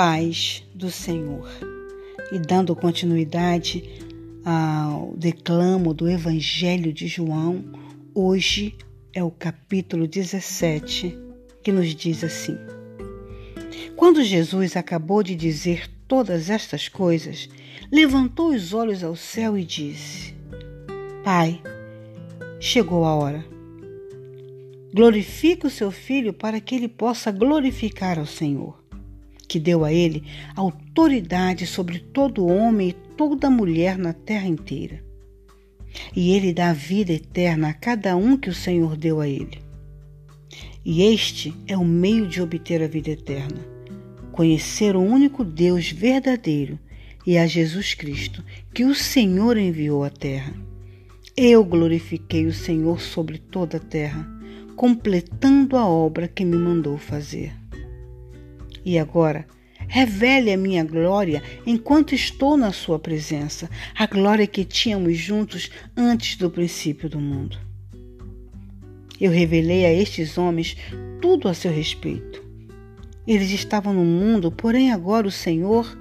paz do Senhor. E dando continuidade ao declamo do Evangelho de João, hoje é o capítulo 17, que nos diz assim: Quando Jesus acabou de dizer todas estas coisas, levantou os olhos ao céu e disse: Pai, chegou a hora. Glorifique o seu filho para que ele possa glorificar ao Senhor que deu a ele autoridade sobre todo homem e toda mulher na terra inteira. E ele dá vida eterna a cada um que o Senhor deu a ele. E este é o meio de obter a vida eterna: conhecer o único Deus verdadeiro e a Jesus Cristo, que o Senhor enviou à terra. Eu glorifiquei o Senhor sobre toda a terra, completando a obra que me mandou fazer. E agora, revele a minha glória enquanto estou na Sua presença, a glória que tínhamos juntos antes do princípio do mundo. Eu revelei a estes homens tudo a seu respeito. Eles estavam no mundo, porém agora o Senhor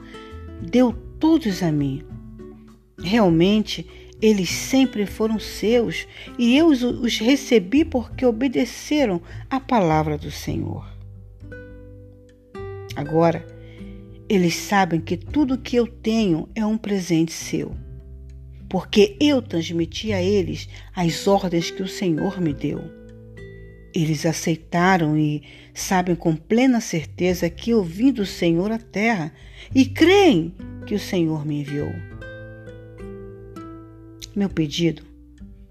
deu todos a mim. Realmente, eles sempre foram seus e eu os recebi porque obedeceram à palavra do Senhor. Agora, eles sabem que tudo que eu tenho é um presente seu, porque eu transmiti a eles as ordens que o Senhor me deu. Eles aceitaram e sabem com plena certeza que eu vim do Senhor à terra e creem que o Senhor me enviou. Meu pedido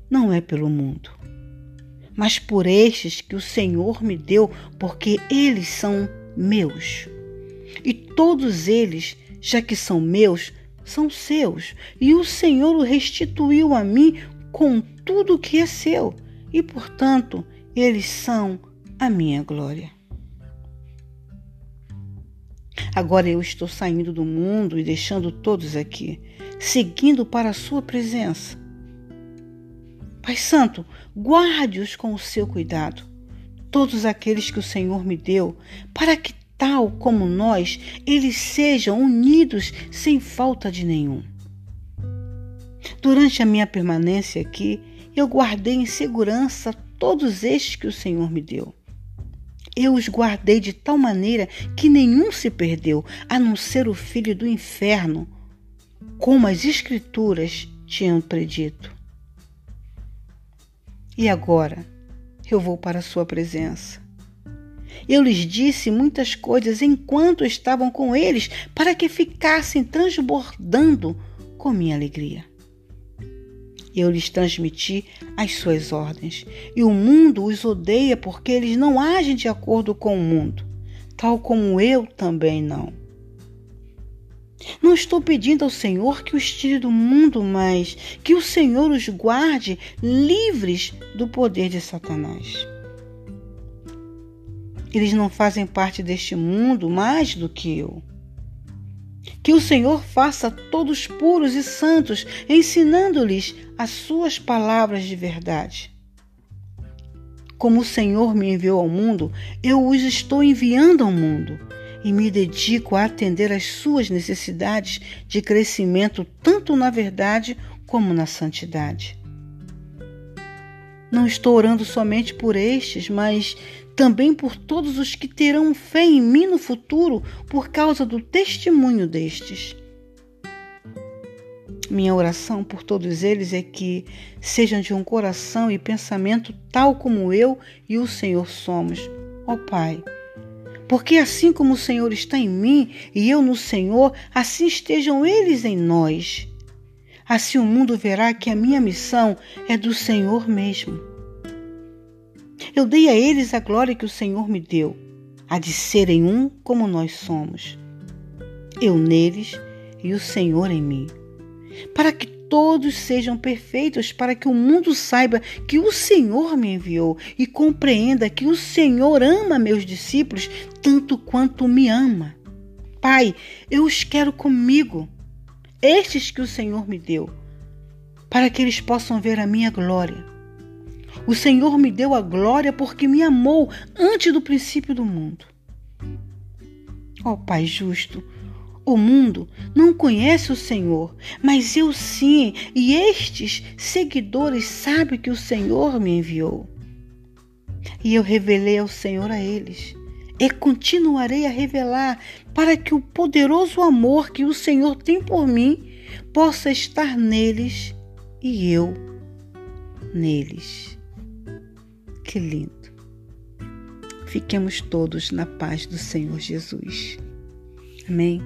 não é pelo mundo, mas por estes que o Senhor me deu, porque eles são meus. E todos eles, já que são meus, são seus, e o Senhor o restituiu a mim com tudo que é seu, e portanto, eles são a minha glória. Agora eu estou saindo do mundo e deixando todos aqui, seguindo para a sua presença. Pai Santo, guarde-os com o seu cuidado, todos aqueles que o Senhor me deu, para que tal como nós, eles sejam unidos sem falta de nenhum. Durante a minha permanência aqui, eu guardei em segurança todos estes que o Senhor me deu. Eu os guardei de tal maneira que nenhum se perdeu, a não ser o filho do inferno, como as Escrituras tinham predito. E agora eu vou para a Sua presença. Eu lhes disse muitas coisas enquanto estavam com eles, para que ficassem transbordando com minha alegria. Eu lhes transmiti as suas ordens, e o mundo os odeia porque eles não agem de acordo com o mundo, tal como eu também não. Não estou pedindo ao Senhor que os tire do mundo, mas que o Senhor os guarde livres do poder de Satanás. Eles não fazem parte deste mundo mais do que eu. Que o Senhor faça todos puros e santos, ensinando-lhes as suas palavras de verdade. Como o Senhor me enviou ao mundo, eu os estou enviando ao mundo e me dedico a atender às suas necessidades de crescimento, tanto na verdade como na santidade. Não estou orando somente por estes, mas também por todos os que terão fé em mim no futuro por causa do testemunho destes. Minha oração por todos eles é que sejam de um coração e pensamento tal como eu e o Senhor somos, ó Pai. Porque assim como o Senhor está em mim e eu no Senhor, assim estejam eles em nós. Assim o mundo verá que a minha missão é do Senhor mesmo. Eu dei a eles a glória que o Senhor me deu, a de serem um como nós somos. Eu neles e o Senhor em mim, para que todos sejam perfeitos, para que o mundo saiba que o Senhor me enviou e compreenda que o Senhor ama meus discípulos tanto quanto me ama. Pai, eu os quero comigo, estes que o Senhor me deu, para que eles possam ver a minha glória o Senhor me deu a glória porque me amou antes do princípio do mundo. Ó Pai justo, o mundo não conhece o Senhor, mas eu sim, e estes seguidores sabem que o Senhor me enviou. E eu revelei ao Senhor a eles, e continuarei a revelar, para que o poderoso amor que o Senhor tem por mim possa estar neles e eu neles. Que lindo! Fiquemos todos na paz do Senhor Jesus. Amém.